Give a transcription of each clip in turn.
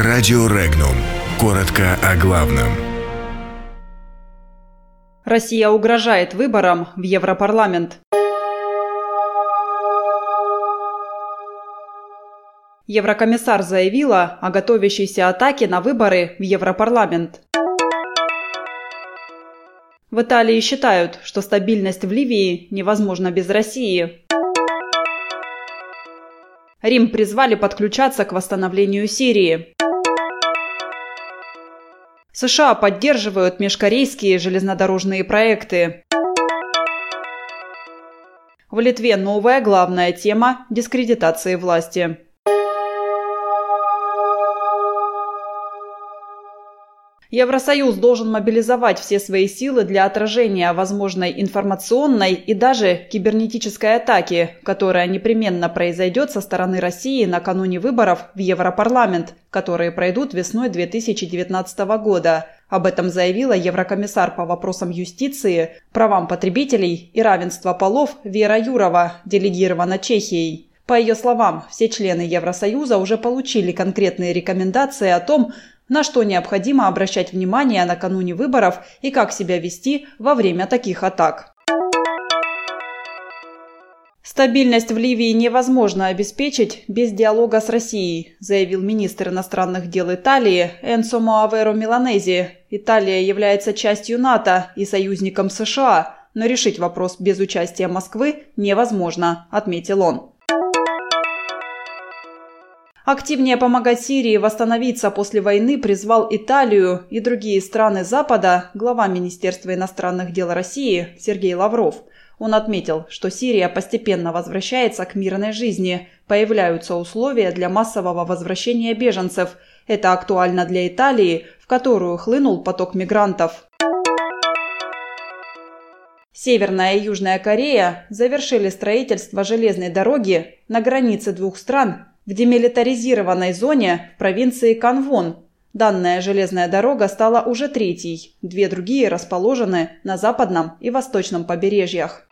Радио Регнум. Коротко о главном. Россия угрожает выборам в Европарламент. Еврокомиссар заявила о готовящейся атаке на выборы в Европарламент. В Италии считают, что стабильность в Ливии невозможна без России. Рим призвали подключаться к восстановлению Сирии. США поддерживают межкорейские железнодорожные проекты. В Литве новая главная тема дискредитации власти. Евросоюз должен мобилизовать все свои силы для отражения возможной информационной и даже кибернетической атаки, которая непременно произойдет со стороны России накануне выборов в Европарламент, которые пройдут весной 2019 года. Об этом заявила еврокомиссар по вопросам юстиции, правам потребителей и равенства полов Вера Юрова, делегирована Чехией. По ее словам, все члены Евросоюза уже получили конкретные рекомендации о том, на что необходимо обращать внимание накануне выборов и как себя вести во время таких атак. Стабильность в Ливии невозможно обеспечить без диалога с Россией, заявил министр иностранных дел Италии Энсо Моаверо Миланези. Италия является частью НАТО и союзником США, но решить вопрос без участия Москвы невозможно, отметил он. Активнее помогать Сирии восстановиться после войны призвал Италию и другие страны Запада глава Министерства иностранных дел России Сергей Лавров. Он отметил, что Сирия постепенно возвращается к мирной жизни, появляются условия для массового возвращения беженцев. Это актуально для Италии, в которую хлынул поток мигрантов. Северная и Южная Корея завершили строительство железной дороги на границе двух стран в демилитаризированной зоне провинции Канвон. Данная железная дорога стала уже третьей, две другие расположены на западном и восточном побережьях.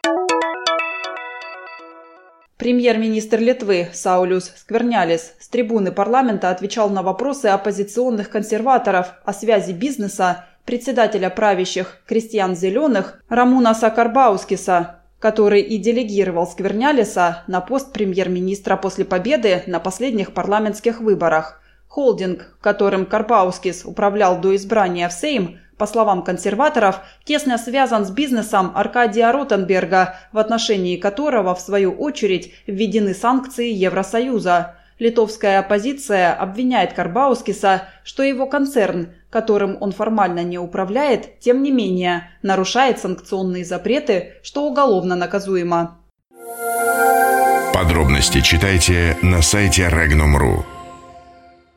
Премьер-министр Литвы Саулюс Сквернялис с трибуны парламента отвечал на вопросы оппозиционных консерваторов о связи бизнеса председателя правящих крестьян зеленых Рамуна Сакарбаускиса который и делегировал Сквернялиса на пост премьер-министра после победы на последних парламентских выборах. Холдинг, которым Карпаускис управлял до избрания в Сейм, по словам консерваторов, тесно связан с бизнесом Аркадия Ротенберга, в отношении которого, в свою очередь, введены санкции Евросоюза. Литовская оппозиция обвиняет Карбаускиса, что его концерн, которым он формально не управляет, тем не менее нарушает санкционные запреты, что уголовно наказуемо. Подробности читайте на сайте Regnum.ru.